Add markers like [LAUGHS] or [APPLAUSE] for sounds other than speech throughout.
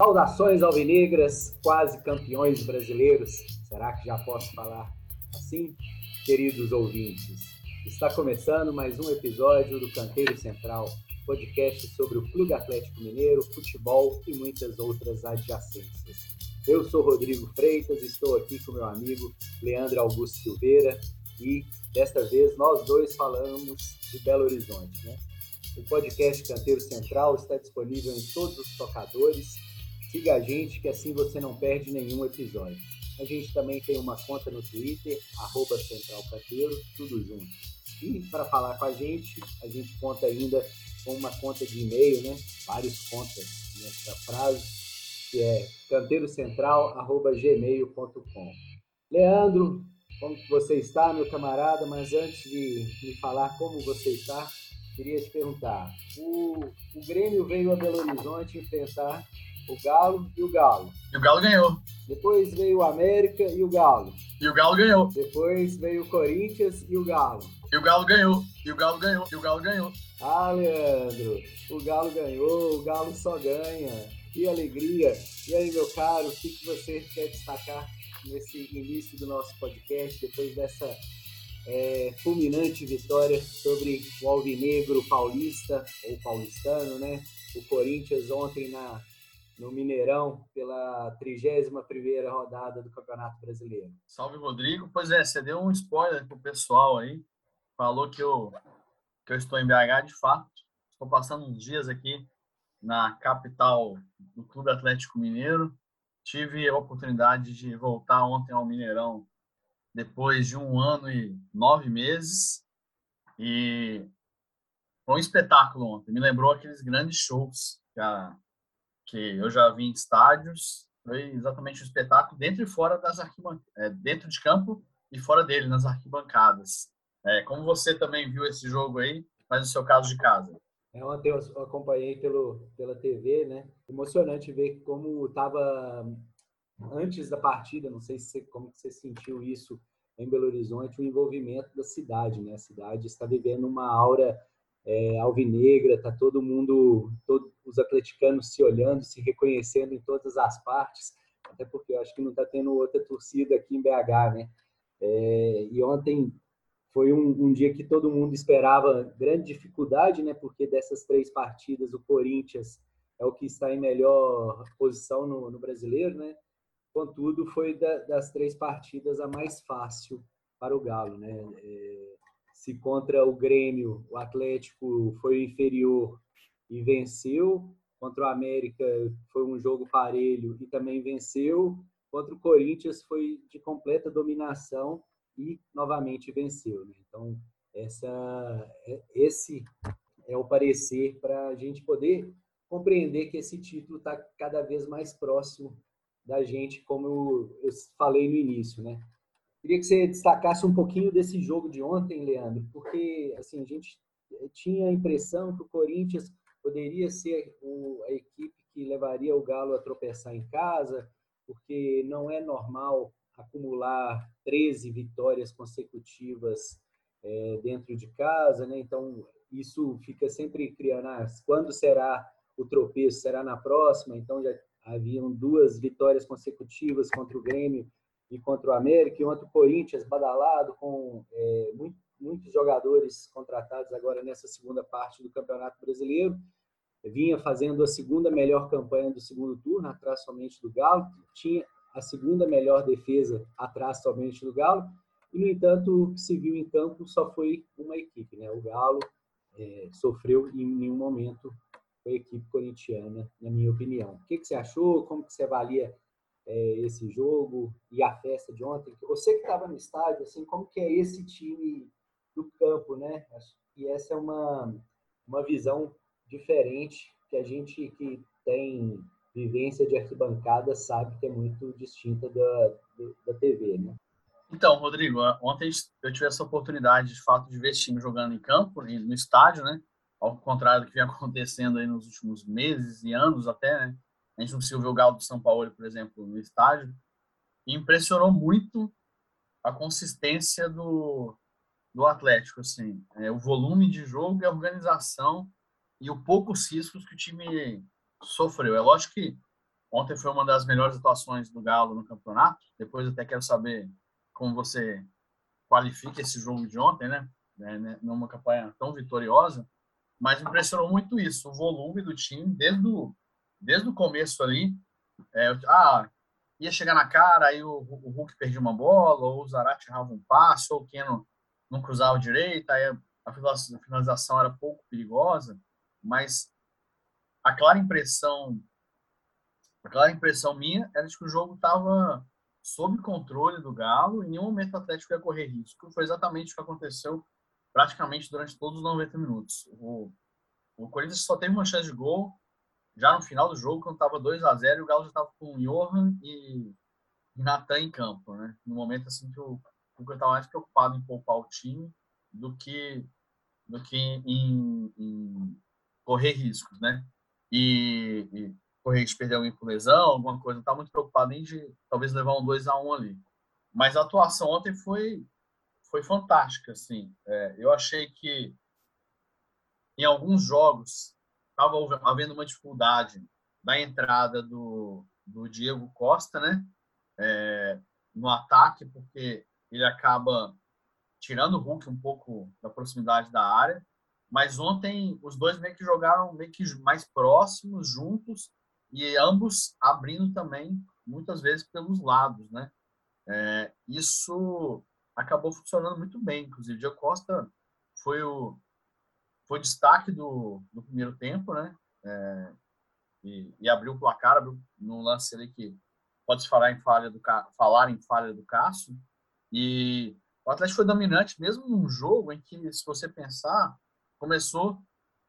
Saudações alvinegras, quase campeões brasileiros. Será que já posso falar assim? Queridos ouvintes, está começando mais um episódio do Canteiro Central, podcast sobre o Clube Atlético Mineiro, futebol e muitas outras adjacências. Eu sou Rodrigo Freitas, estou aqui com meu amigo Leandro Augusto Silveira e desta vez nós dois falamos de Belo Horizonte. Né? O podcast Canteiro Central está disponível em todos os tocadores. Siga a gente que assim você não perde nenhum episódio. A gente também tem uma conta no Twitter, arroba Central Canteiro, tudo junto. E para falar com a gente, a gente conta ainda com uma conta de e-mail, né? Várias contas nessa frase que é canteirocentral.gmail.com. Leandro, como você está, meu camarada? Mas antes de me falar como você está, queria te perguntar. O, o Grêmio veio a Belo Horizonte enfrentar o Galo e o Galo. E o Galo ganhou. Depois veio o América e o Galo. E o Galo ganhou. Depois veio o Corinthians e o Galo. E o Galo ganhou. E o Galo ganhou. E o Galo ganhou. Ah, Leandro, o Galo ganhou, o Galo só ganha que alegria! E aí, meu caro, o que, que você quer destacar nesse início do nosso podcast, depois dessa é, fulminante vitória sobre o Alvinegro paulista, ou paulistano, né? O Corinthians ontem na, no Mineirão pela 31ª rodada do Campeonato Brasileiro. Salve, Rodrigo. Pois é, você deu um spoiler pro pessoal aí, falou que eu, que eu estou em BH de fato. Estou passando uns dias aqui na capital do Clube Atlético Mineiro. Tive a oportunidade de voltar ontem ao Mineirão depois de um ano e nove meses. E foi um espetáculo ontem. Me lembrou aqueles grandes shows que, a, que eu já vi em estádios. Foi exatamente um espetáculo dentro e fora das arquibancadas, é, dentro de campo e fora dele, nas arquibancadas. É, como você também viu esse jogo aí, mas no seu caso de casa? É, ontem eu acompanhei pelo, pela TV, né? Emocionante ver como estava antes da partida, não sei se como você sentiu isso em Belo Horizonte, o envolvimento da cidade, né? A cidade está vivendo uma aura é, alvinegra, tá todo mundo, todos os atleticanos se olhando, se reconhecendo em todas as partes, até porque eu acho que não está tendo outra torcida aqui em BH, né? É, e ontem foi um, um, dia que todo mundo esperava grande dificuldade, né? Porque dessas três partidas, o Corinthians é o que está em melhor posição no, no brasileiro, né? Contudo, foi da, das três partidas a mais fácil para o Galo, né? É, se contra o Grêmio, o Atlético foi inferior e venceu, contra o América foi um jogo parelho e também venceu, contra o Corinthians foi de completa dominação e novamente venceu. Né? Então, essa, é, esse é o parecer para a gente poder compreender que esse título está cada vez mais próximo da gente, como eu, eu falei no início, né? Queria que você destacasse um pouquinho desse jogo de ontem, Leandro, porque assim a gente tinha a impressão que o Corinthians poderia ser o, a equipe que levaria o Galo a tropeçar em casa, porque não é normal acumular 13 vitórias consecutivas é, dentro de casa, né? Então isso fica sempre criando ah, quando será o tropeço, será na próxima. Então já haviam duas vitórias consecutivas contra o Grêmio e contra o América, e ontem o Corinthians badalado com é, muito, muitos jogadores contratados agora nessa segunda parte do Campeonato Brasileiro. Vinha fazendo a segunda melhor campanha do segundo turno, atrás somente do Galo. Tinha a segunda melhor defesa atrás somente do Galo. E, no entanto, o que se viu em campo só foi uma equipe. Né? O Galo é, sofreu em nenhum momento com a equipe corintiana, na minha opinião. O que, que você achou? Como que você avalia é, esse jogo e a festa de ontem? Você que estava no estádio, assim, como que é esse time do campo, né? E essa é uma, uma visão diferente que a gente que tem vivência de arquibancada sabe que é muito distinta da, da TV, né? Então, Rodrigo, ontem eu tive essa oportunidade, de fato, de ver esse time jogando em campo, no estádio, né? Ao contrário do que vem [LAUGHS] acontecendo aí nos últimos meses e anos até, né? A gente conseguiu ver o Galo de São Paulo, por exemplo, no estádio. E impressionou muito a consistência do, do Atlético, assim. É, o volume de jogo e a organização e o poucos riscos que o time sofreu. É lógico que ontem foi uma das melhores atuações do Galo no campeonato. Depois até quero saber como você qualifica esse jogo de ontem, né? né, né numa campanha tão vitoriosa. Mas impressionou muito isso, o volume do time desde o, desde o começo ali. É, ah, ia chegar na cara, aí o, o Hulk perdia uma bola, ou o Zarate errava um passo, ou o Keno não cruzava direita, aí a finalização era pouco perigosa, mas a clara impressão a clara impressão minha era de que o jogo estava sob controle do Galo, em nenhum momento o Atlético ia correr risco. Foi exatamente o que aconteceu praticamente durante todos os 90 minutos. O, o Corinthians só teve uma chance de gol já no final do jogo, quando estava 2 a 0 e o Galo já estava com Johan e Natan em campo, né? No momento assim que o Cuca estava mais preocupado em poupar o time do que do que em, em correr riscos, né? E, e correr de perder alguém por lesão, alguma coisa, estava muito preocupado em de talvez levar um 2 a 1 ali. Mas a atuação ontem foi foi fantástica, assim. É, eu achei que em alguns jogos estava havendo uma dificuldade da entrada do, do Diego Costa, né? É, no ataque, porque ele acaba tirando o Hulk um pouco da proximidade da área. Mas ontem os dois meio que jogaram meio que mais próximos, juntos, e ambos abrindo também, muitas vezes, pelos lados, né? É, isso acabou funcionando muito bem. Inclusive, o Diego Costa foi o, foi destaque do, do primeiro tempo, né? É, e, e, abriu o placar, no lance ali que pode se falar em falha do falar em falha do Cássio. E o Atlético foi dominante mesmo num jogo em que, se você pensar, começou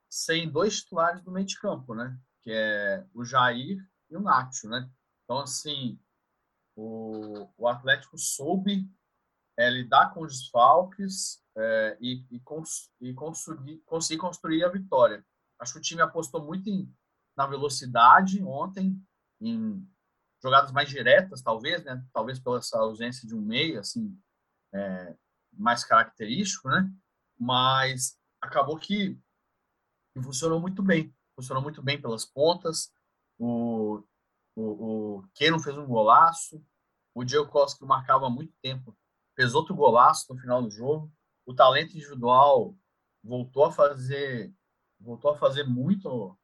sem dois titulares do meio de campo, né? Que é o Jair e o Nacho, né? Então, assim, o, o Atlético soube é, lidar com os desfalques é, e, e, cons, e conseguir, conseguir construir a vitória. Acho que o time apostou muito em, na velocidade ontem, em jogadas mais diretas, talvez, né? Talvez pela essa ausência de um meio, assim, é, mais característico, né? Mas acabou que, que, funcionou muito bem. Funcionou muito bem pelas pontas. O, o, o Keno fez um golaço. O Diego Costa, que marcava há muito tempo, fez outro golaço no final do jogo. O talento individual voltou a fazer voltou a fazer muito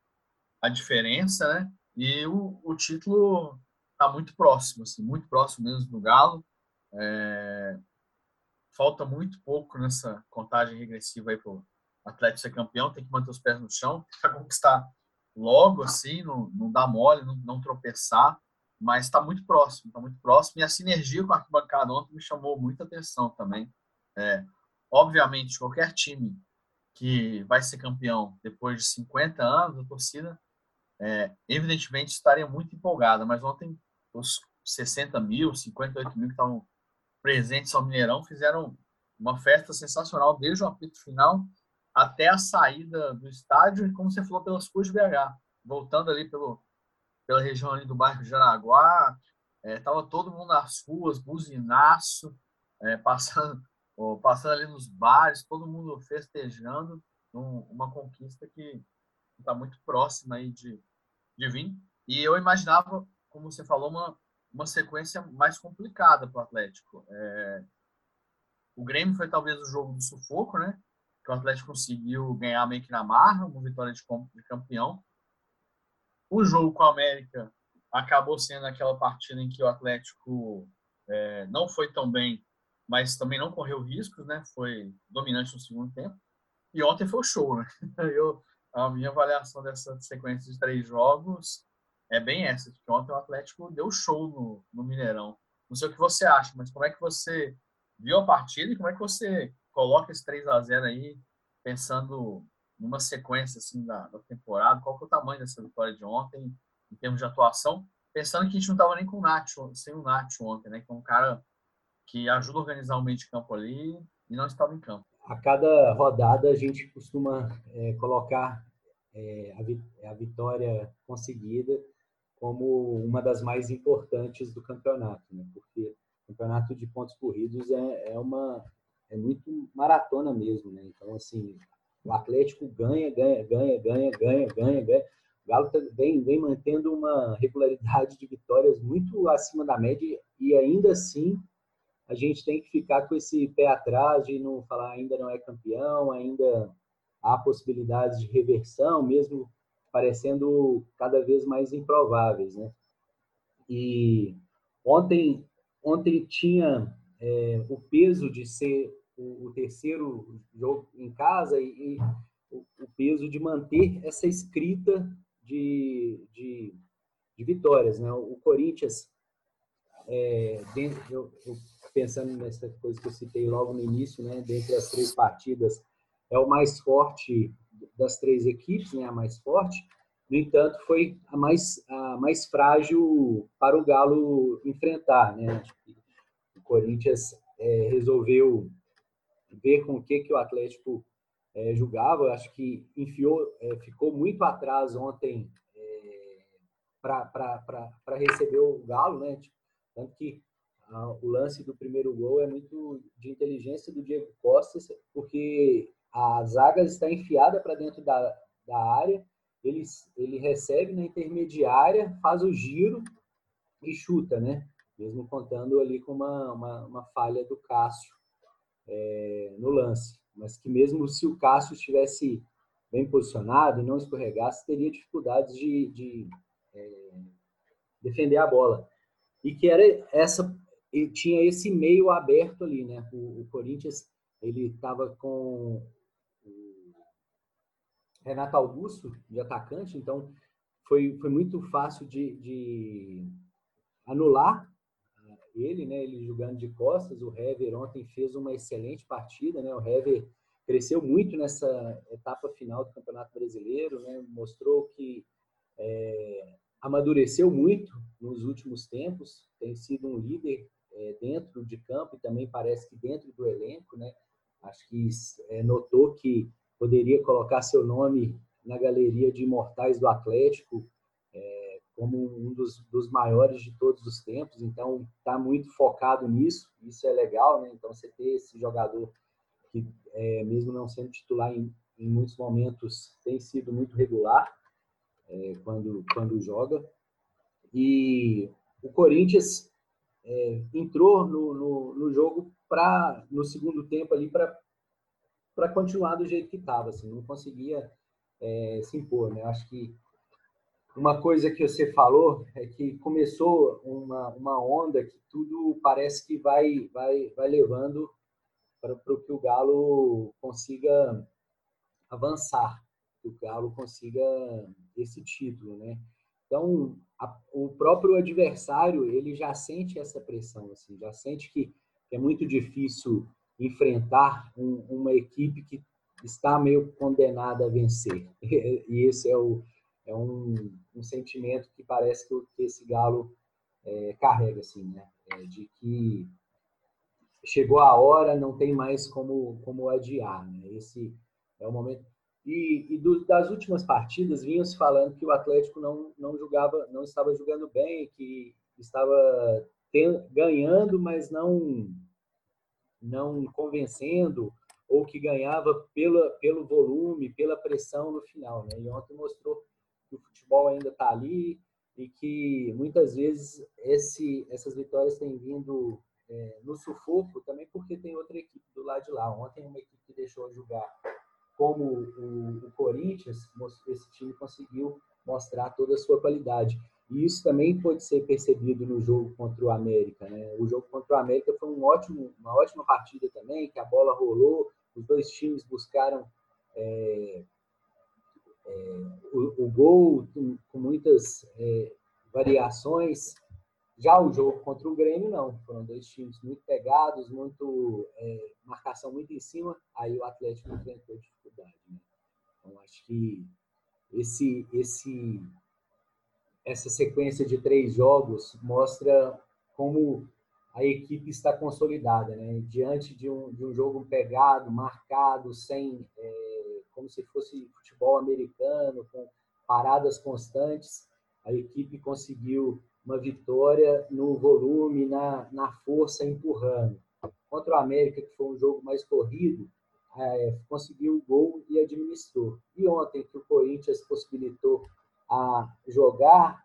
a diferença, né? E o, o título está muito próximo, assim, muito próximo mesmo do Galo. É... Falta muito pouco nessa contagem regressiva aí para o Atlético ser campeão. Tem que manter os pés no chão, que conquistar logo, assim, não, não dar mole, não, não tropeçar mas está muito próximo, está muito próximo. E a sinergia com a arquibancada ontem me chamou muita atenção também. É, obviamente, qualquer time que vai ser campeão depois de 50 anos, a torcida, é, evidentemente, estaria muito empolgada, mas ontem os 60 mil, 58 mil que estavam presentes ao Mineirão fizeram uma festa sensacional desde o apito final até a saída do estádio e, como você falou, pelas ruas de BH, voltando ali pelo pela região ali do bairro Jaraguá, estava é, todo mundo nas ruas, buzinaço, é, [LAUGHS] passando, ó, passando ali nos bares, todo mundo festejando um, uma conquista que está muito próxima aí de, de vir. E eu imaginava, como você falou, uma, uma sequência mais complicada para o Atlético. É, o Grêmio foi talvez o jogo do sufoco, né? Que o Atlético conseguiu ganhar meio que na marra, uma vitória de, de campeão. O jogo com a América acabou sendo aquela partida em que o Atlético é, não foi tão bem, mas também não correu riscos, né? Foi dominante no segundo tempo. E ontem foi o show, né? [LAUGHS] Eu, a minha avaliação dessa sequência de três jogos é bem essa, que ontem o Atlético deu show no, no Mineirão. Não sei o que você acha, mas como é que você viu a partida e como é que você coloca esse 3 a 0 aí, pensando numa sequência assim da, da temporada, qual que é o tamanho dessa vitória de ontem em termos de atuação, pensando que a gente não estava nem com o Nacho, sem o Nacho ontem, né, que é um cara que ajuda a organizar o meio de campo ali e não estava em campo. A cada rodada a gente costuma é, colocar é, a, vitória conseguida como uma das mais importantes do campeonato, né? porque o campeonato de pontos corridos é, é uma é muito maratona mesmo, né? Então assim o Atlético ganha, ganha, ganha, ganha, ganha, ganha, ganha. O Galo tá, vem, vem mantendo uma regularidade de vitórias muito acima da média e ainda assim a gente tem que ficar com esse pé atrás de não falar ainda não é campeão, ainda há possibilidades de reversão, mesmo parecendo cada vez mais improváveis, né? E ontem, ontem tinha é, o peso de ser o, o, terceiro jogo em casa e, e o, o, peso de manter essa escrita de, de, de vitórias. Né? O Corinthians, é, dentro, eu, eu, pensando nessa coisa que eu citei logo no início, né? dentre as três partidas, é o mais forte das três equipes, né? a mais forte. No entanto, foi a mais, a mais frágil para o Galo enfrentar. Né? O Corinthians é, resolveu ver com o que, que o Atlético é, julgava. Acho que enfiou, é, ficou muito atrás ontem é, para receber o Galo, né? Tipo, tanto que o lance do primeiro gol é muito de inteligência do Diego Costa, porque a zaga está enfiada para dentro da, da área, ele, ele recebe na intermediária, faz o giro e chuta, né? Mesmo contando ali com uma, uma, uma falha do Cássio é, no lance mas que mesmo se o Cássio estivesse bem posicionado e não escorregasse, teria dificuldades de, de é, defender a bola. E que era essa e tinha esse meio aberto ali, né? O, o Corinthians ele estava com o Renato Augusto de atacante, então foi, foi muito fácil de, de anular ele, né, ele jogando de costas, o Hever ontem fez uma excelente partida, né, o Hever cresceu muito nessa etapa final do Campeonato Brasileiro, né, mostrou que é, amadureceu muito nos últimos tempos, tem sido um líder é, dentro de campo e também parece que dentro do elenco, né, acho que é, notou que poderia colocar seu nome na galeria de imortais do Atlético, é, como um dos, dos maiores de todos os tempos, então está muito focado nisso, isso é legal, né? Então você ter esse jogador que, é, mesmo não sendo titular em, em, muitos momentos, tem sido muito regular é, quando, quando joga. E o Corinthians é, entrou no, no, no jogo para no segundo tempo ali para continuar do jeito que estava, assim, não conseguia é, se impor, né? Acho que uma coisa que você falou é que começou uma, uma onda que tudo parece que vai, vai, vai levando para, que o Galo consiga avançar, que o Galo consiga esse título, né? Então, a, o próprio adversário, ele já sente essa pressão, assim, já sente que, é muito difícil enfrentar um, uma equipe que está meio condenada a vencer. [LAUGHS] E esse é o, é um, um sentimento que parece que, que esse galo é, carrega, assim, né? É, de que chegou a hora, não tem mais como, como adiar, né? Esse é o momento. E, e do, das últimas partidas, vinham se falando que o Atlético não, não jogava, não estava jogando bem, que estava ten, ganhando, mas não, não convencendo, ou que ganhava pela, pelo volume, pela pressão no final. Né? E ontem mostrou que o futebol ainda está ali e que muitas vezes esse, essas vitórias têm vindo é, no sufoco também porque tem outra equipe do lado de lá. Ontem uma equipe que deixou jogar como o, o Corinthians, esse time conseguiu mostrar toda a sua qualidade. E isso também pode ser percebido no jogo contra o América. Né? O jogo contra o América foi um ótimo, uma ótima partida também, que a bola rolou, os dois times buscaram é, é, o, o, gol com, com muitas é, variações. Já o jogo contra o Grêmio, não. Foram dois times muito pegados, muito é, marcação muito em cima. Aí o Atlético enfrentou Né? Então, acho que esse, esse, essa sequência de três jogos mostra como a equipe está consolidada, né? Diante de um, de um jogo pegado, marcado, sem é, como se fosse futebol americano, com paradas constantes. A equipe conseguiu uma vitória no volume, na, na força, empurrando. Contra o América, que foi um jogo mais corrido, é, conseguiu o gol e administrou. E ontem, que o Corinthians possibilitou a jogar,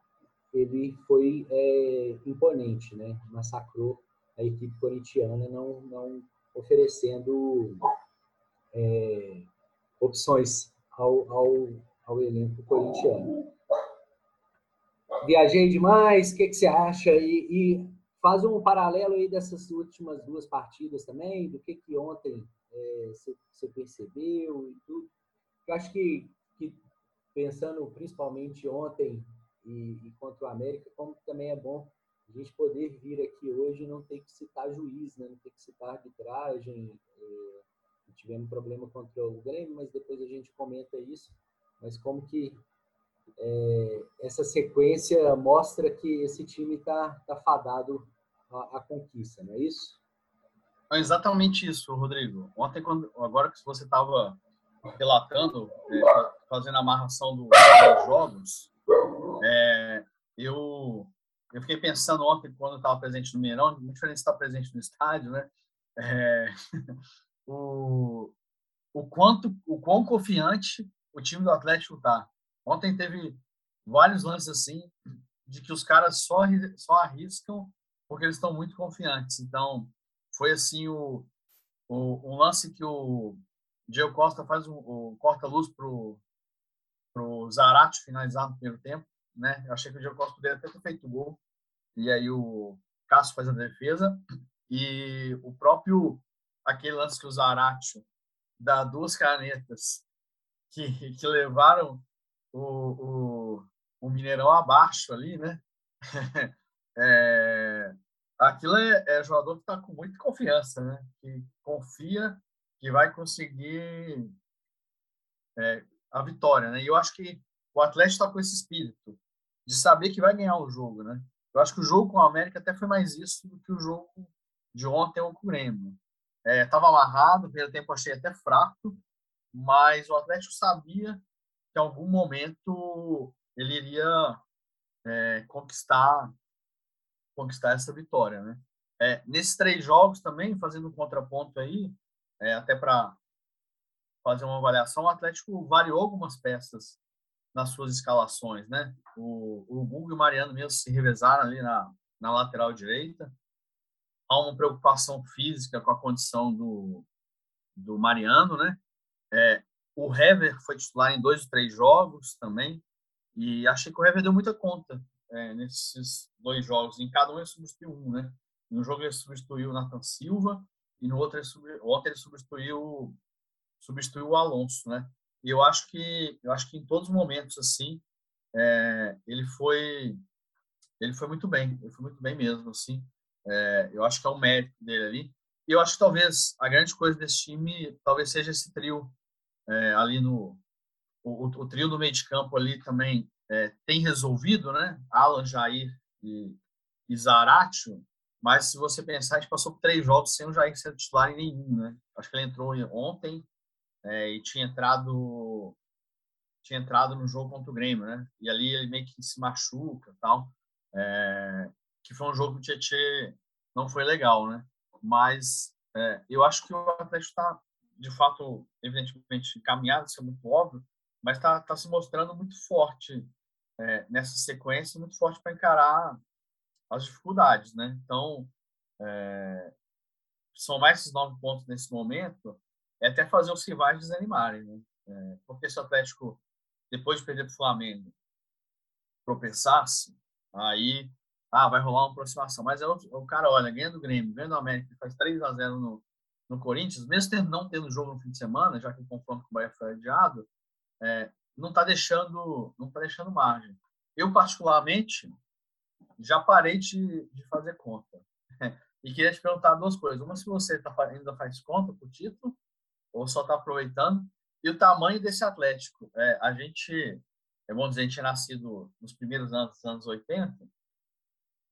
ele foi é, imponente, né? Massacrou a equipe corintiana, não, não oferecendo é, opções ao, ao, ao elenco corintiano. Viajei demais, o que, que você acha? E, e, faz um paralelo aí dessas últimas duas partidas também, do que, que ontem você percebeu e tudo. Eu acho que, que pensando principalmente ontem e, e, contra o América, como também é bom a gente poder vir aqui hoje e não ter que citar juiz, né? não ter que citar arbitragem. É, tivemos problema contra o Grêmio, mas depois a gente comenta isso. Mas como que é, essa sequência mostra que esse time está tá fadado à, à, conquista, não é isso? É exatamente isso, Rodrigo. Ontem, quando, agora que você estava relatando, é, fazendo a amarração do, dos jogos, é, eu, eu fiquei pensando ontem, quando eu estava presente no Mineirão, muito diferente de estar presente no estádio, né? É, [LAUGHS] o, o quanto, o quão confiante o time do Atlético está. Ontem teve vários lances assim, de que os caras só, só arriscam porque eles estão muito confiantes. Então, foi assim o, o um lance que o Diego Costa faz um, o corta-luz pro pro Zarate finalizar no primeiro tempo, né? Eu achei que o Diego Costa poderia ter feito o gol. E aí o Cássio faz a defesa e o próprio aquele lance que o Zarate dá duas canetas que, que levaram o, o, o Mineirão abaixo ali, né? [LAUGHS] é, aquilo é, é jogador que está com muita confiança, né? Que confia que vai conseguir é, a vitória, né? E eu acho que o Atlético está com esse espírito de saber que vai ganhar o jogo, né? Eu acho que o jogo com o América até foi mais isso do que o jogo de ontem com o Grêmio. Estava é, amarrado, o primeiro tempo achei até fraco, mas o Atlético sabia que em algum momento ele iria é, conquistar conquistar essa vitória, né? É, nesses três jogos também, fazendo um contraponto aí, é, até para fazer uma avaliação, o Atlético variou algumas peças nas suas escalações, né? O, o Google e o Mariano mesmo se revezaram ali na, na lateral direita. Há uma preocupação física com a condição do, do Mariano, né? É, o Hever foi titular em dois ou três jogos também, e achei que o Hever deu muita conta é, nesses dois jogos. Em cada um ele substituiu um, né? No jogo ele substituiu o Nathan Silva, e no outro ele, outro ele substituiu, substituiu o Alonso, né? E eu acho que eu acho que em todos os momentos assim é, ele foi ele foi muito bem, ele foi muito bem mesmo assim. É, eu acho que é o mérito dele ali. E eu acho que talvez a grande coisa desse time talvez seja esse trio é, ali no o, o, trio do meio de campo ali também é, tem resolvido, né? Alan, Jair e, e Zaratio, mas se você pensar, a gente passou três jogos sem o Jair ser titular em nenhum, né? Acho que ele entrou ontem é, e tinha entrado tinha entrado no jogo contra o Grêmio, né? E ali ele meio que se machuca, tal. É, que foi um jogo que o Tietchan não foi legal, né? Mas é, eu acho que o Atlético está, de fato, evidentemente encaminhado, isso é muito óbvio, mas está tá se mostrando muito forte é, nessa sequência, muito forte para encarar as dificuldades, né? Então, é, são mais esses nove pontos nesse momento, é até fazer os rivais desanimarem, né? É, porque se o Atlético, depois de perder para o Flamengo, tropeçasse, aí ah, vai rolar uma aproximação. Mas é o, o cara, olha, ganha do Grêmio, ganha do América, faz 3 a 0 no, no Corinthians, mesmo tendo, não tendo jogo no fim de semana, já que o confronto com o Bahia foi adiado, é, não está deixando, não tá deixando margem. Eu, particularmente, já parei de, de fazer conta. [LAUGHS] E queria te perguntar duas coisas. Uma, se você tá, ainda faz conta para o título, ou só está aproveitando, e o tamanho desse Atlético. É, a gente, é bom dizer, a gente é nascido nos primeiros anos dos anos 80.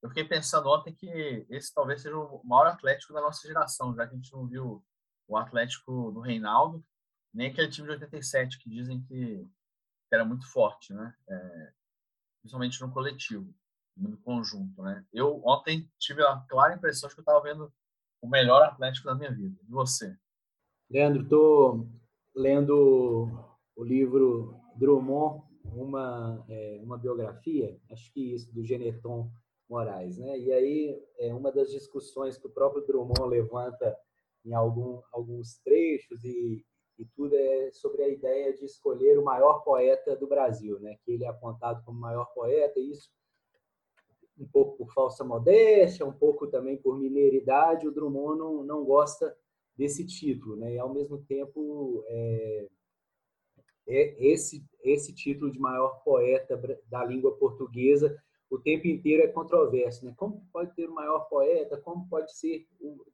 Eu fiquei pensando ontem que esse talvez seja o maior Atlético da nossa geração, já que a gente não viu o Atlético do Reinaldo, nem aquele time de 87 que dizem que, que era muito forte, né? É, principalmente no coletivo, no conjunto, né? Eu ontem tive a clara impressão de que eu estava vendo o melhor Atlético da minha vida. E você? Leandro, estou lendo o livro Drummond uma, é, uma biografia, acho que isso, do Geneton Moraes, né? E aí é uma das discussões que o próprio Drummond levanta em algum, alguns trechos e, e tudo é sobre a ideia de escolher o maior poeta do Brasil, né? Que ele é apontado como maior poeta, e isso um pouco por falsa modéstia, um pouco também por mineiridade, o Drummond não, não gosta desse título, né? E ao mesmo tempo é, é esse esse título de maior poeta da língua portuguesa o tempo inteiro é controverso, né? Como pode ter o maior poeta? Como pode ser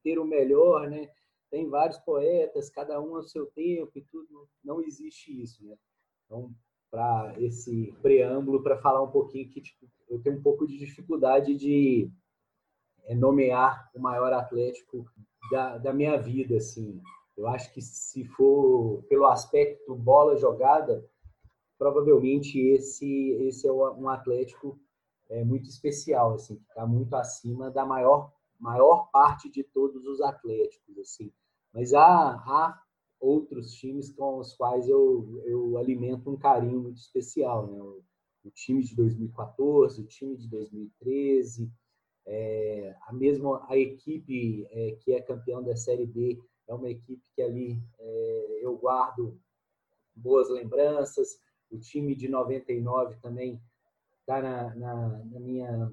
ter o melhor, né? Tem vários poetas, cada um ao seu tempo e tudo. Não existe isso, né? Então, para esse preâmbulo, para falar um pouquinho que tipo, eu tenho um pouco de dificuldade de é, nomear o maior atlético da, da minha vida, assim. Eu acho que se for pelo aspecto bola jogada, provavelmente esse esse é um Atlético é, muito especial, assim, que está muito acima da maior maior parte de todos os Atléticos, assim. Mas há, há outros times com os quais eu, eu alimento um carinho muito especial, né? O, o time de 2014, o time de 2013, é, a mesma a equipe é, que é campeão da Série B é uma equipe que ali é, eu guardo boas lembranças. O time de 99 também está na, na, na, minha,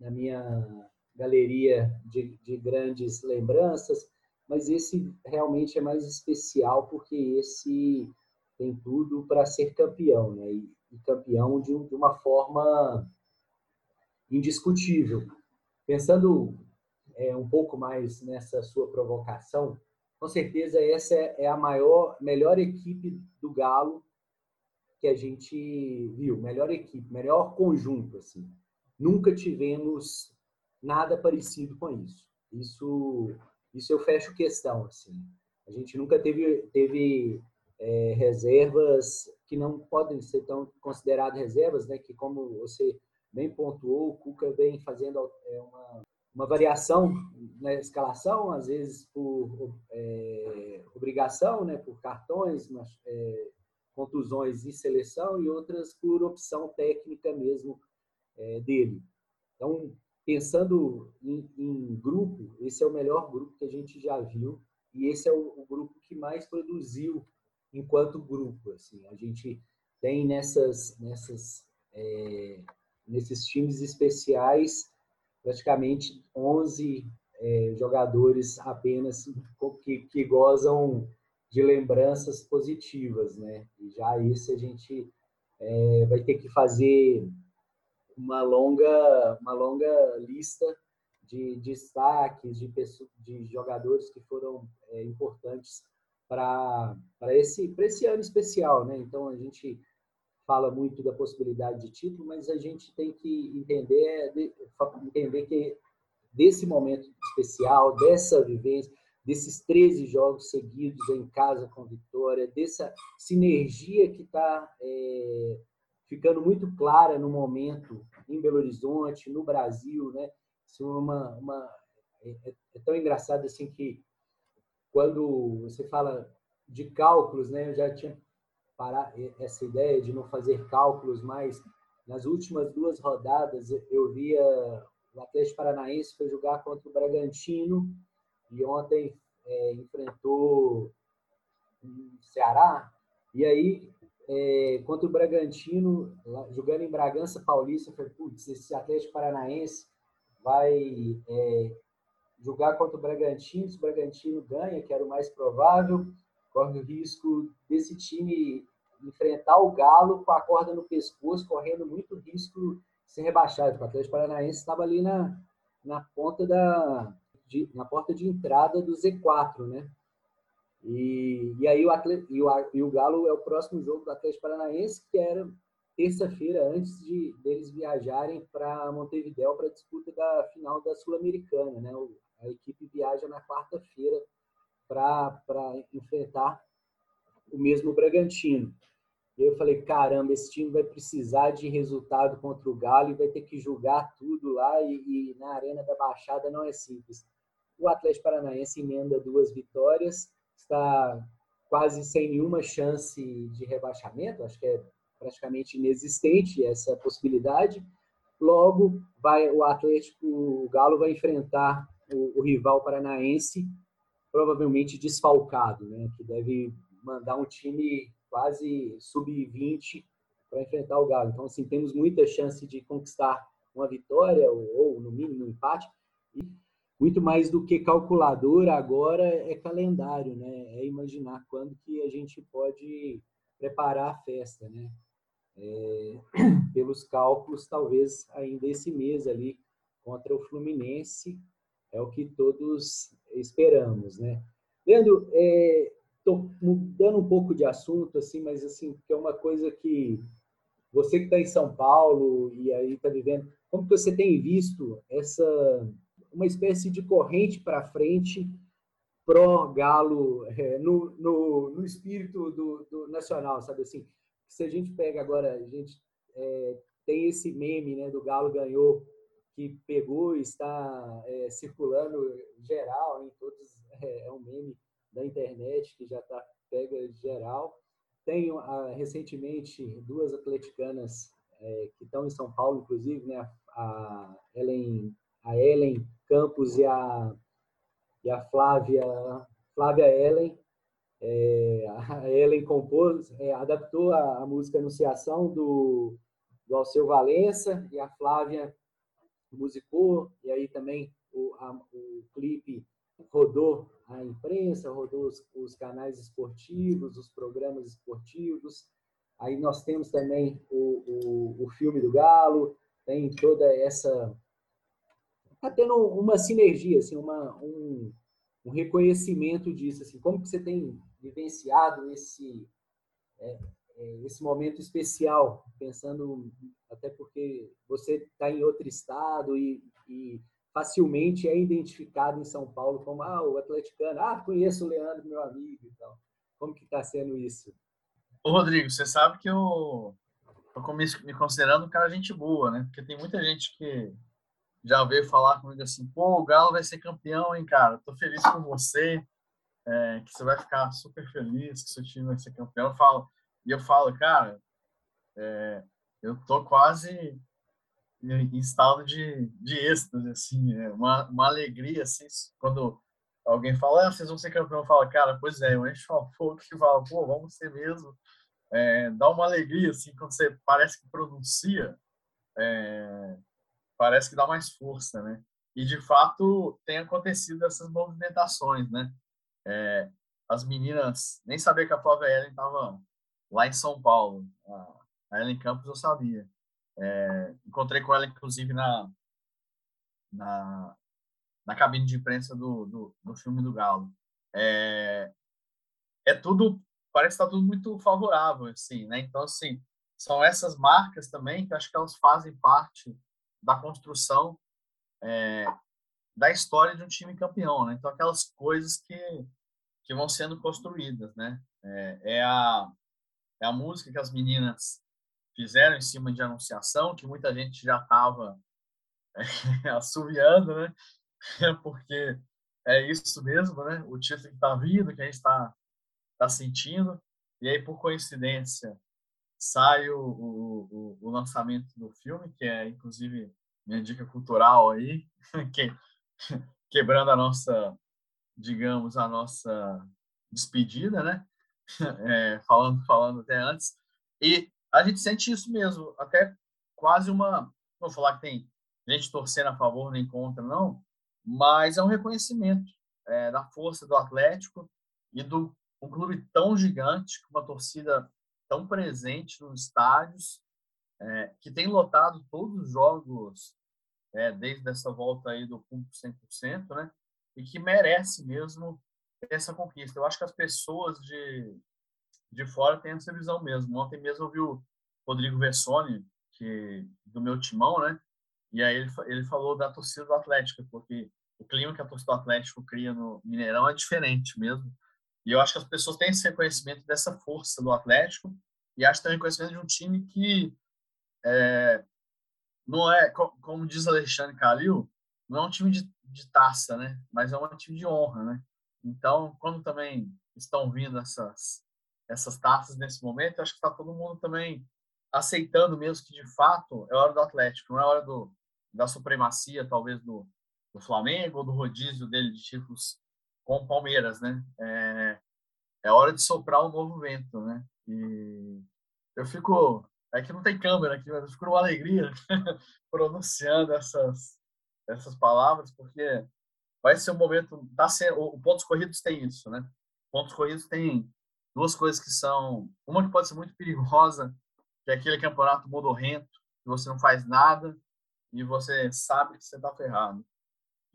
na minha galeria de, de grandes lembranças, mas esse realmente é mais especial porque esse tem tudo para ser campeão, né? E, campeão de, de, uma forma indiscutível. Pensando é, um pouco mais nessa sua provocação, com certeza essa é a maior, melhor equipe do Galo que a gente viu, melhor equipe, melhor conjunto assim. Nunca tivemos nada parecido com isso. Isso, isso eu fecho questão assim. A gente nunca teve teve é, reservas que não podem ser tão consideradas reservas, né? Que como você bem pontuou, o Cuca vem fazendo é, uma, uma variação na escalação, às vezes por é, obrigação, né? Por cartões, mas, é, contusões e seleção e outras por opção técnica mesmo é, dele. Então, pensando em, em, grupo, esse é o melhor grupo que a gente já viu e esse é o, o grupo que mais produziu enquanto grupo. Assim, a gente tem nessas, nessas, é, nesses times especiais praticamente 11 é, jogadores apenas que, que gozam de lembranças positivas, né? E já isso a gente é, vai ter que fazer uma longa, uma longa lista de, destaques de, pessoas, de jogadores que foram é, importantes para esse, esse ano especial, né? Então a gente fala muito da possibilidade de título, mas a gente tem que entender, entender que desse momento especial, dessa vivência, desses 13 jogos seguidos em casa com vitória, dessa sinergia que está é, ficando muito clara no momento em Belo Horizonte, no Brasil, né? Isso é, uma, uma é, é, é, tão engraçado assim que quando você fala de cálculos, né? Eu já tinha parar essa ideia de não fazer cálculos, mas nas últimas duas rodadas eu via o Atlético Paranaense foi jogar contra o Bragantino e ontem é, enfrentou o Ceará. E aí, é, contra o Bragantino, jogando em Bragança Paulista, eu falei, putz, esse Atlético Paranaense vai é, jogar contra o Bragantino, se o Bragantino ganha, que era o mais provável, corre o risco desse time enfrentar o Galo com a corda no pescoço, correndo muito risco de ser rebaixado. O Atlético Paranaense estava ali na, na ponta da, de, na porta de entrada do Z4, né? E, e aí o, e, o, e o Galo é o próximo jogo do Atlético Paranaense, que era terça-feira antes de deles viajarem para Montevideo para a disputa da final da Sul-Americana, né? A equipe viaja na quarta-feira para enfrentar o mesmo Bragantino. E eu falei, caramba, esse time vai precisar de resultado contra o Galo e vai ter que julgar tudo lá e, e na Arena da Baixada não é simples. O Atlético Paranaense emenda duas vitórias, está quase sem nenhuma chance de rebaixamento, acho que é praticamente inexistente essa possibilidade. Logo, vai o Atlético, o Galo vai enfrentar o, o rival paranaense, provavelmente desfalcado, né? que deve mandar um time quase sub-20 para enfrentar o Galo. Então, assim, temos muita chance de conquistar uma vitória ou, ou no mínimo, um empate. E muito mais do que calculadora agora é calendário, né? É imaginar quando que a gente pode preparar a festa, né? É, [CLEARS THROAT] pelos cálculos, talvez ainda esse mês ali contra o Fluminense é o que todos esperamos, né? Leandro, é, mudando um pouco de assunto, assim, mas assim que é uma coisa que você que está em São Paulo e aí está vivendo, como que você tem visto essa uma espécie de corrente para frente pró-galo é, no, no, no, espírito do, do, nacional, sabe assim? Se a gente pega agora, a gente é, tem esse meme né, do galo ganhou, que pegou e está é, circulando geral, em todos, é, é, um meme da internet que já está pega geral. Tenho ah, recentemente duas atleticanas é, que estão em São Paulo, inclusive, né, a Ellen, a Ellen Campos e a, e a Flávia, Flávia Ellen. É, a Ellen compôs, é, adaptou a, a, música Anunciação do, do Alceu Valença e a Flávia musicou, e aí também o, a, o clipe rodou a imprensa, rodou os, os, canais esportivos, os programas esportivos. Aí nós temos também o, o, o filme do Galo, tem toda essa está tendo uma sinergia, assim, uma, um, um, reconhecimento disso, assim, como que você tem vivenciado esse é, é, esse momento especial, pensando até porque você está em outro estado e, e, facilmente é identificado em São Paulo como ah, o atleticano, ah, conheço o Leandro, meu amigo e tal. Como que está sendo isso? Ô, Rodrigo, você sabe que eu estou me considerando um cara gente boa, né? Porque tem muita gente que já veio falar comigo assim, pô, o Galo vai ser campeão, hein, cara? Tô feliz com você, é, que você vai ficar super feliz que seu time vai ser campeão. Eu falo, e eu falo, cara, é, eu tô quase em estado de, de êxtase, assim, é uma, uma alegria, assim, quando alguém fala, ah, vocês vão ser campeão, eu falo, cara, pois é, eu encho uma fogo que fala, pô, vamos ser mesmo. É, dá uma alegria, assim, quando você parece que pronuncia, é, parece que dá mais força, né? E de fato tem acontecido essas movimentações, né? É, as meninas nem sabia que a Flávia Ellen estava lá em São Paulo. A Ellen Campos eu sabia. É, encontrei com ela inclusive na na, na cabine de imprensa do, do, do filme do Galo. É, é tudo parece estar tudo muito favorável, assim, né? Então assim são essas marcas também que acho que elas fazem parte da construção é, da história de um time campeão, né? Então aquelas coisas que que vão sendo construídas, né? É, é, a é a música que as meninas fizeram em cima de anunciação, que muita gente já estava é, [LAUGHS] assoviando, né? [LAUGHS] Porque é isso mesmo, né? O título que está vindo, que a gente está tá sentindo. E aí, por coincidência, sai o, o, o, lançamento do filme, que é inclusive minha dica cultural aí, [LAUGHS] que, quebrando a nossa, digamos, a nossa despedida, né? [LAUGHS] É, falando, falando até antes. E a gente sente isso mesmo, até quase uma. Não vou falar que tem gente torcendo a favor nem contra, não, mas é um reconhecimento é, da força do Atlético e do um clube tão gigante, com uma torcida tão presente nos estádios, é, que tem lotado todos os jogos é, desde essa volta aí do público 100%, né? E que merece mesmo essa conquista. Eu acho que as pessoas de, de fora têm essa visão mesmo. Ontem mesmo eu vi o Rodrigo Vessoni, que, do meu timão, né? E aí ele, ele falou da torcida do Atlético, porque o clima que a torcida do Atlético cria no Mineirão é diferente mesmo. E eu acho que as pessoas têm esse reconhecimento dessa força do Atlético e acho tem reconhecimento de um time que é, não é, como diz Alexandre Calil, não é um time de, de taça, né? Mas é um time de honra, né? Então, quando também estão vindo essas essas taças nesse momento, acho que está todo mundo também aceitando mesmo que de fato é hora do Atlético, não é hora do, da supremacia, talvez do, do Flamengo ou do rodízio dele de títulos com o Palmeiras, né? É, é hora de soprar um novo vento, né? E eu fico, é que não tem câmera aqui, mas eu fico uma alegria [LAUGHS] pronunciando essas essas palavras, porque vai ser um momento, tá sendo, o pontos corridos tem isso, né? Pontos corridos tem duas coisas que são, uma que pode ser muito perigosa, que é aquele campeonato modorrento, que você não faz nada e você sabe que você está ferrado.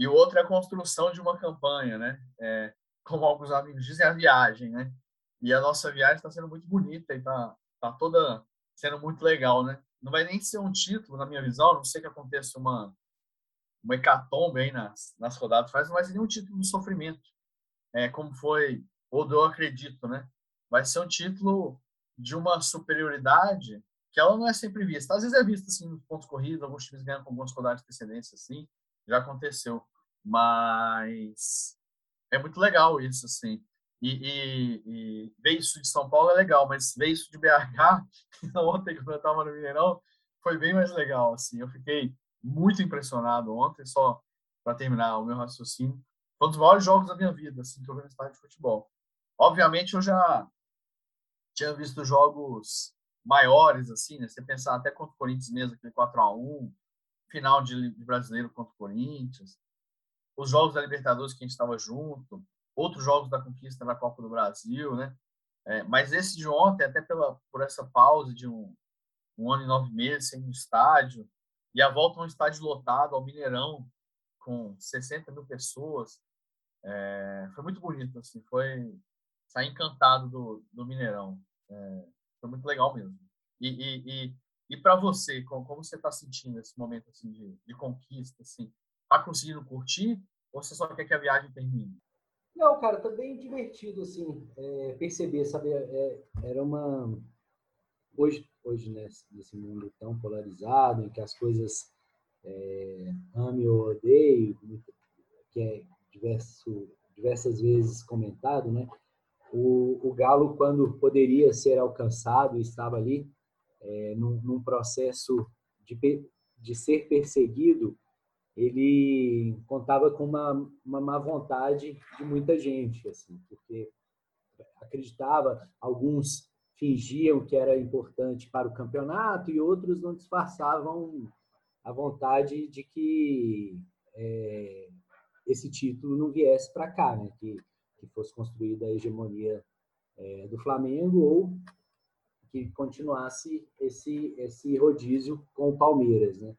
E o outro é a construção de uma campanha, né? É, como alguns amigos dizem, a viagem, né? E a nossa viagem está sendo muito bonita e está tá toda sendo muito legal, né? Não vai nem ser um título, na minha visão, não sei que aconteça uma, uma hecatombe aí nas, nas rodadas, mas não vai ser nenhum título do sofrimento, é, como foi, ou do eu acredito, né? Vai ser um título de uma superioridade que ela não é sempre vista. Às vezes é vista assim nos pontos corridos, alguns times ganham com algumas rodadas de precedência, assim, já aconteceu. Mas é muito legal isso, assim. E, e, e, ver isso de São Paulo é legal, mas ver isso de BH, [LAUGHS] ontem que eu estava no Mineirão, foi bem mais legal, assim. Eu fiquei muito impressionado ontem, só para terminar o meu raciocínio. Foi um dos maiores jogos da minha vida, assim, que eu vi no de futebol. Obviamente, eu já tinha visto jogos maiores, assim, né? Você pensar até contra o Corinthians mesmo, aquele 4 a 1 final de, de brasileiro contra o Corinthians, os jogos da Libertadores que a gente estava junto, outros jogos da conquista da Copa do Brasil, né? É, mas esse de ontem, até pela, por essa pausa de um, um ano e nove meses sem um estádio, e a volta a um estádio lotado, ao Mineirão, com 60 mil pessoas, é, foi muito bonito, assim, foi sair encantado do, do Mineirão. É, foi muito legal mesmo. E, e, e, e para você, como, como você está sentindo esse momento assim, de, de conquista? Assim, tá conseguindo curtir ou você só quer que a viagem termine? Não, cara, tá bem divertido, assim, é, perceber, sabe? É, era uma... Hoje, hoje né, nesse mundo tão polarizado, em que as coisas é, ame ou odeio, que é diverso, diversas vezes comentado, né? O, o Galo, quando poderia ser alcançado, estava ali é, num, num, processo de, de ser perseguido, ele contava com uma, uma má vontade de muita gente, assim, porque acreditava, alguns fingiam que era importante para o campeonato e outros não disfarçavam a vontade de que é, esse título não viesse para cá, né? que que fosse construída a hegemonia é, do Flamengo ou que continuasse esse esse rodízio com o Palmeiras, né?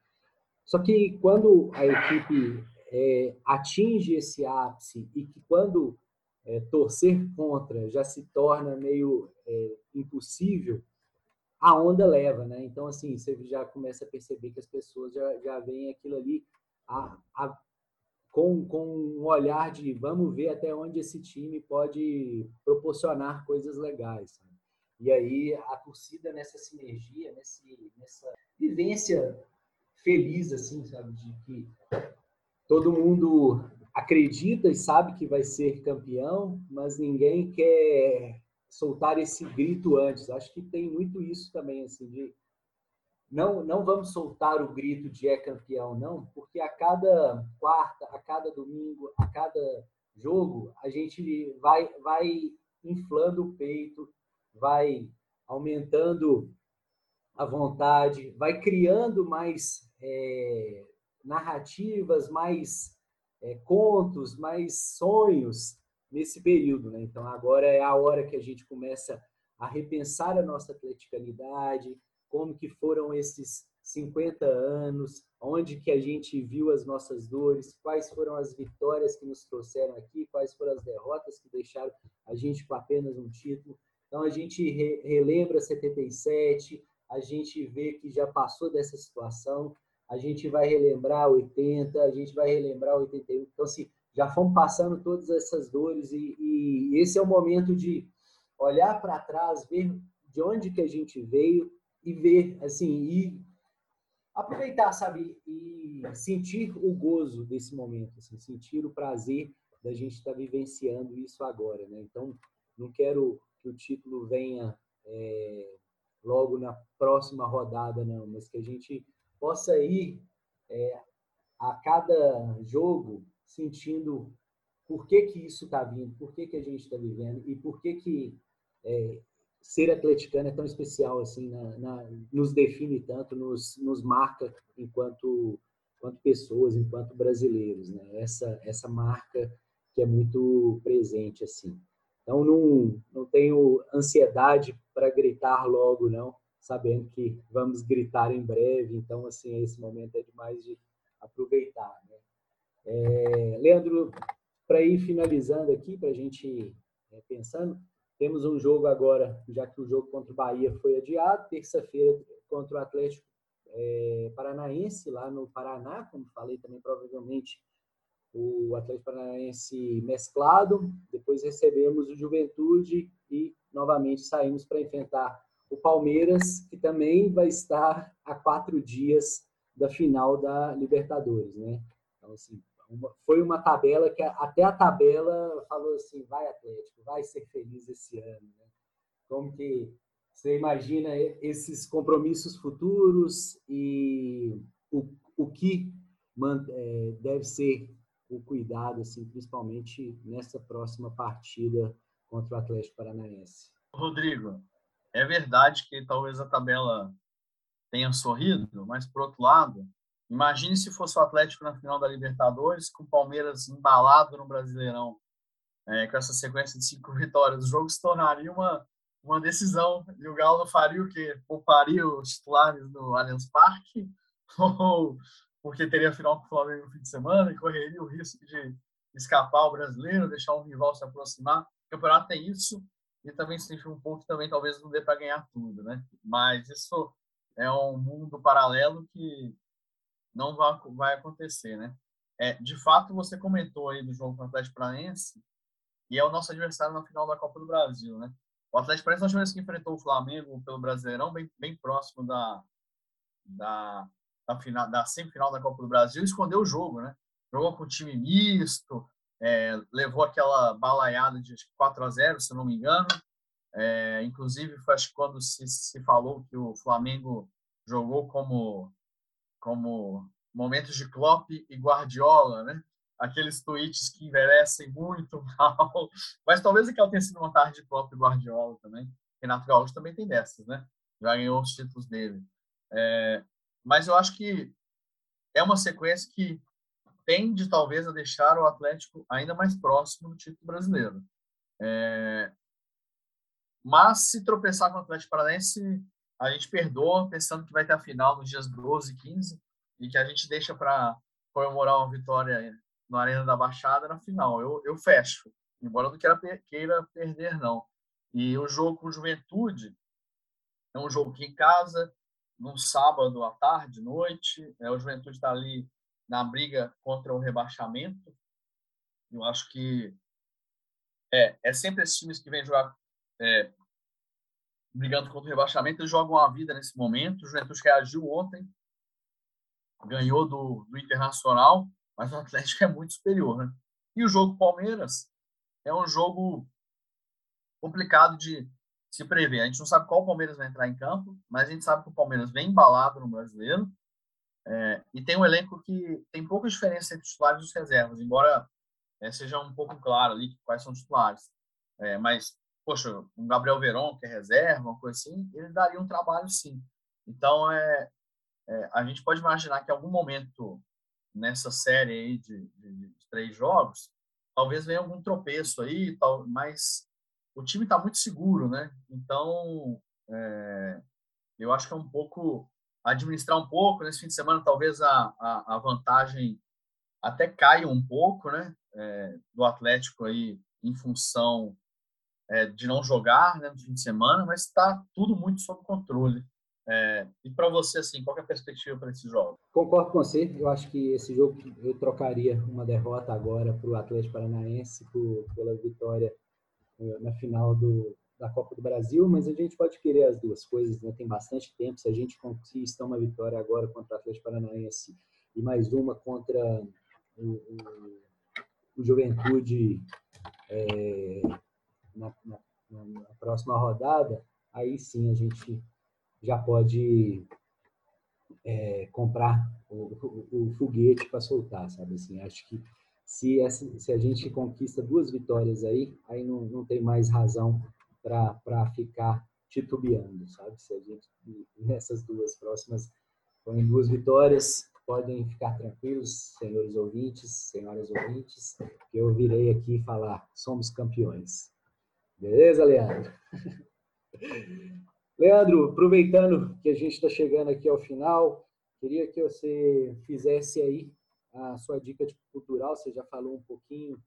Só que quando a equipe é, atinge esse ápice e que quando é, torcer contra já se torna meio é, impossível, a onda leva, né? Então, assim, você já começa a perceber que as pessoas já, já veem aquilo ali, a, a com, com um olhar de vamos ver até onde esse time pode proporcionar coisas legais. E aí a torcida nessa sinergia, nesse, nessa vivência feliz, assim, sabe, de que todo mundo acredita e sabe que vai ser campeão, mas ninguém quer soltar esse grito antes. Acho que tem muito isso também, assim, de não, não vamos soltar o grito de é campeão, não, porque a cada quarta, a cada domingo, a cada jogo, a gente vai, vai inflando o peito, vai aumentando a vontade, vai criando mais é, narrativas, mais é, contos, mais sonhos nesse período. Né? Então, agora é a hora que a gente começa a repensar a nossa atleticalidade, como que foram esses 50 anos, onde que a gente viu as nossas dores, quais foram as vitórias que nos trouxeram aqui, quais foram as derrotas que deixaram a gente com apenas um título. Então a gente re relembra 77, a gente vê que já passou dessa situação, a gente vai relembrar 80, a gente vai relembrar 81. Então, assim, já fomos passando todas essas dores e, e esse é o momento de olhar para trás, ver de onde que a gente veio, e ver, assim, e aproveitar, sabe, e sentir o gozo desse momento, assim, sentir o prazer da gente estar tá vivenciando isso agora, né? Então, não quero que o título venha é, logo na próxima rodada, não, mas que a gente possa ir é, a cada jogo sentindo por que, que isso está vindo, por que, que a gente está vivendo e por que, que é, ser atleticano é tão especial assim, na, na, nos define tanto, nos, nos marca enquanto, enquanto pessoas, enquanto brasileiros, né? Essa essa marca que é muito presente assim. Então não não tenho ansiedade para gritar logo não, sabendo que vamos gritar em breve. Então assim esse momento é demais de aproveitar. Né? É, Leandro, para ir finalizando aqui, para a gente é, pensando, temos um jogo agora, já que o jogo contra o Bahia foi adiado, terça-feira contra o Atlético é, Paranaense, lá no Paraná, como falei também, provavelmente o Atlético Paranaense mesclado. Depois recebemos o Juventude e novamente saímos para enfrentar o Palmeiras, que também vai estar a quatro dias da final da Libertadores, né? Então, assim, foi uma tabela que até a tabela falou assim, vai Atlético, vai ser feliz esse ano. Né? Como que você imagina esses compromissos futuros e o, o que é, deve ser o cuidado, assim, principalmente nessa próxima partida contra o Atlético Paranaense. Rodrigo, é verdade que talvez a tabela tenha sorrido, mas por outro lado, Imagine se fosse o Atlético na final da Libertadores, com o Palmeiras embalado no Brasileirão, é, com essa sequência de cinco [LAUGHS] vitórias. O jogo se tornaria uma, uma decisão e o Galo faria o quê? Pouparia os titulares do Allianz Parque? [LAUGHS] Ou porque teria a final com o Flamengo no fim de semana e correria o risco de escapar o brasileiro, deixar um rival se aproximar? O campeonato tem isso e também se tem um ponto também talvez não dê para ganhar tudo, né? Mas isso é um mundo paralelo que não vai, vai acontecer, né? É, de fato, você comentou aí do jogo com o Atlético Paranaense, e é o nosso adversário na final da Copa do Brasil, né? O Atlético Paranaense, nós tivemos que enfrentou o Flamengo pelo Brasileirão, bem, bem próximo da, da, da, final, da semifinal da Copa do Brasil, escondeu o jogo, né? Jogou com time misto, é, levou aquela balaiada de 4 a 0 se não me engano. É, inclusive, foi quando se, se falou que o Flamengo jogou como como momentos de Klopp e Guardiola, né? Aqueles tweets que envelhecem muito [LAUGHS] mal. Mas talvez aquela tenha sido uma tarde de Klopp e Guardiola também. Renato Gaúcho também tem dessas, né? Já ganhou os títulos dele. É, mas eu acho que é uma sequência que tende talvez a deixar o Atlético ainda mais próximo do título brasileiro. É, mas se tropeçar com o Atlético Paranaense, a gente perdoa pensando que vai ter a final nos dias 12 e 15 e que a gente deixa para comemorar uma vitória na Arena da Baixada na final. Eu, eu fecho, embora eu não queira, queira perder, não. E o jogo com Juventude é um jogo que em casa, num sábado à tarde, noite, é, o Juventude está ali na briga contra o rebaixamento. Eu acho que é, é sempre esses times que vêm jogar é, brigando contra o rebaixamento, eles jogam a vida nesse momento. O Juventude reagiu ontem, ganhou do, do Internacional, mas o Atlético é muito superior. Né? E o jogo Palmeiras é um jogo complicado de se prever. A gente não sabe qual Palmeiras vai entrar em campo, mas a gente sabe que o Palmeiras vem embalado no brasileiro é, e tem um elenco que tem pouca diferença entre os titulares e os reservas, embora é, seja um pouco claro ali quais são os titulares. É, mas poxa, um Gabriel Veron, que é reserva, uma coisa assim, ele daria um trabalho sim. Então, é, é a gente pode imaginar que em algum momento nessa série aí de, de, de três jogos, talvez venha algum tropeço aí, tal, mas o time está muito seguro, né? Então, é, eu acho que é um pouco administrar um pouco nesse fim de semana, talvez a, a, a vantagem até caia um pouco, né? É, do Atlético aí em função é, de não jogar né, no fim de semana, mas está tudo muito sob controle. É, e para você, assim, qual é a perspectiva para esse jogo? Concordo com você. Eu acho que esse jogo eu trocaria uma derrota agora para o Atlético Paranaense por, pela vitória é, na final do, da Copa do Brasil, mas a gente pode querer as duas coisas, né? Tem bastante tempo. Se a gente conquista uma vitória agora contra o Atlético Paranaense e mais uma contra o, o, o Juventude é, na, na, na, próxima rodada, aí sim a gente já pode é, comprar o, o, o foguete para soltar, sabe? Assim, acho que se, essa, se a gente conquista duas vitórias aí, aí não, não tem mais razão para ficar titubeando, sabe? Se a gente nessas duas próximas põe duas vitórias, podem ficar tranquilos, senhores ouvintes, senhoras ouvintes, que eu virei aqui falar, somos campeões. Beleza, Leandro? [LAUGHS] Leandro, aproveitando que a gente está chegando aqui ao final, queria que você fizesse aí a sua dica cultural. Você já falou um pouquinho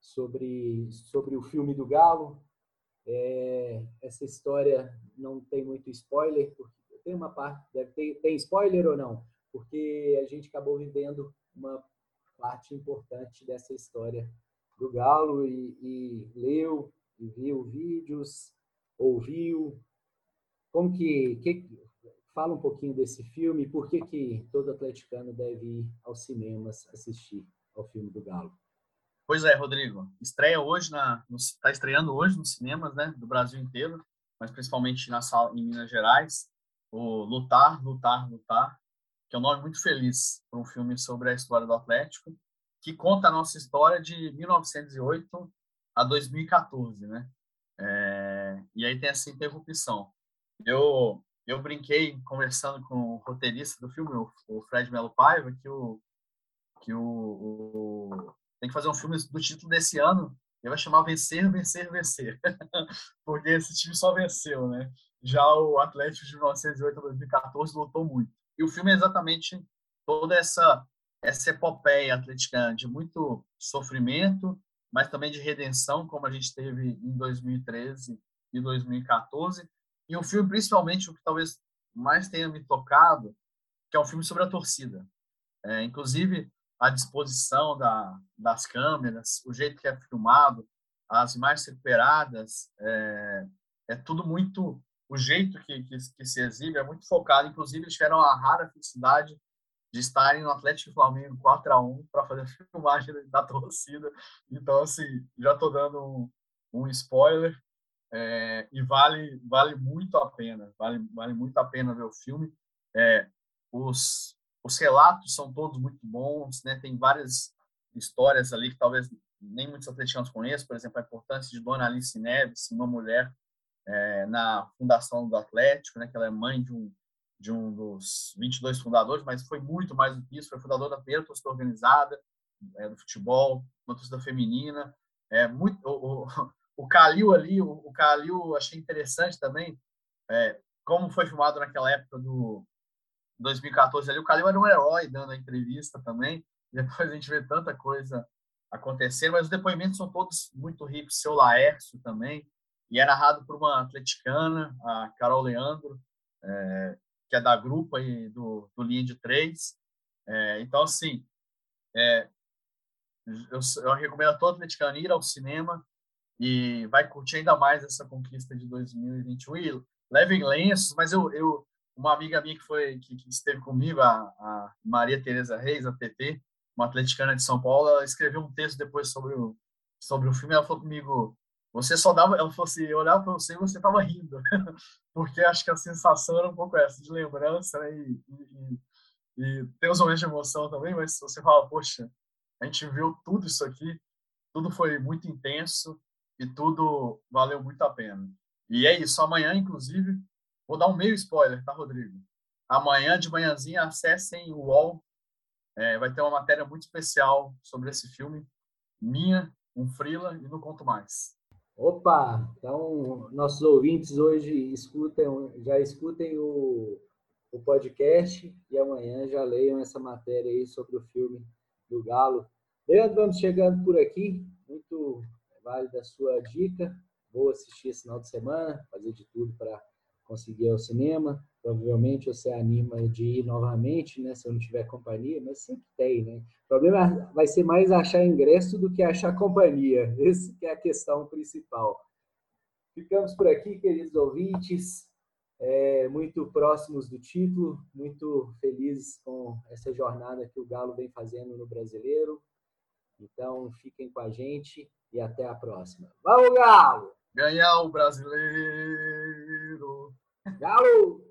sobre, sobre o filme do Galo. É, essa história não tem muito spoiler, porque tem uma parte, deve ter, tem spoiler ou não? Porque a gente acabou vivendo uma parte importante dessa história do Galo e, e leu e viu vídeos, ouviu, como que, que fala um pouquinho desse filme, por que que todo atleticano deve ir aos cinemas assistir ao filme do Galo? Pois é, Rodrigo. Estreia hoje na, está estreando hoje nos cinemas, né, do Brasil inteiro, mas principalmente na sala em Minas Gerais, o Lutar, Lutar, Lutar, que é um nome muito feliz para um filme sobre a história do Atlético, que conta a nossa história de 1908 a 2014, né? É, e aí tem essa interrupção. Eu, eu brinquei conversando com o roteirista do filme, o, Fred Melo Paiva, que, o, que o, o, tem que fazer um filme do título desse ano, ele vai chamar Vencer, Vencer, Vencer. [LAUGHS] Porque esse time só venceu, né? Já o Atlético de 1908 a 2014 lutou muito. E o filme é exatamente toda essa essa epopeia atleticana de muito sofrimento, mas também de redenção, como a gente teve em 2013 e 2014, e um filme, principalmente, o que talvez mais tenha me tocado, que é um filme sobre a torcida. É, inclusive, a disposição da, das câmeras, o jeito que é filmado, as imagens recuperadas, é, é tudo muito. O jeito que, que, que, se exibe é muito focado. Inclusive, eles tiveram a rara felicidade de estarem no Atlético Flamengo 4 a 1 para fazer a [LAUGHS] filmagem da torcida. Então, assim, já estou dando um, um spoiler, é, e vale vale muito a pena vale vale muito a pena ver o filme é, os os relatos são todos muito bons né? Tem várias histórias ali que talvez nem muitos atleticanos conheçam por exemplo a importância de Dona Alice Neves uma mulher é, na fundação do Atlético né? Que ela é mãe de um de um dos 22 fundadores mas foi muito mais do que isso foi fundadora da primeira torcida organizada é, do futebol uma torcida feminina. É muito o, o [LAUGHS] Calil ali, o, o Calil achei interessante também, é, como foi filmado naquela época do 2014 ali, o Calil era um herói dando a entrevista também, [LAUGHS] depois a gente vê tanta coisa acontecendo, mas os depoimentos são todos muito ricos, seu Laércio também, e é narrado por uma atleticana, a Carol Leandro, é, que é da grupo e do, do Linha de Três. É, então, assim, é, eu, eu recomendo a todo atleticano ir ao cinema, e vai curtir ainda mais essa conquista de 2021 e levem lenços, mas eu, eu uma amiga minha que foi que, que esteve comigo, a, a, Maria Tereza Reis, a TT, uma atleticana de São Paulo, ela escreveu um texto depois sobre o sobre o filme, ela falou comigo, você só dava, ela falou assim, para você e você estava rindo, [LAUGHS] porque acho que a sensação era um pouco essa de lembrança, né? E, e, e tem uns momentos de emoção também, mas você fala, poxa, a gente viu tudo isso aqui, tudo foi muito intenso, e tudo valeu muito a pena. E é isso. Amanhã, inclusive, vou dar um meio spoiler, tá, Rodrigo? Amanhã de manhãzinha, acessem o UOL. É, vai ter uma matéria muito especial sobre esse filme. Minha, um frila e não conto mais. Opa! Então, nossos ouvintes hoje escutem, já escutem o, o podcast e amanhã já leiam essa matéria aí sobre o filme do Galo. Leandro, vamos chegando por aqui. Muito válida a sua dica. Vou assistir esse final de semana, fazer de tudo para conseguir ir ao cinema. Provavelmente você anima de ir novamente, né? Se eu não tiver companhia, mas sempre tem, né? O problema vai ser mais achar ingresso do que achar companhia. [LAUGHS] Essa é a questão principal. Ficamos por aqui, queridos ouvintes. É, muito próximos do título, muito felizes com essa jornada que o Galo vem fazendo no Brasileiro. Então, fiquem com a gente e até a próxima. Vamos, Galo! Ganhar o brasileiro! Galo!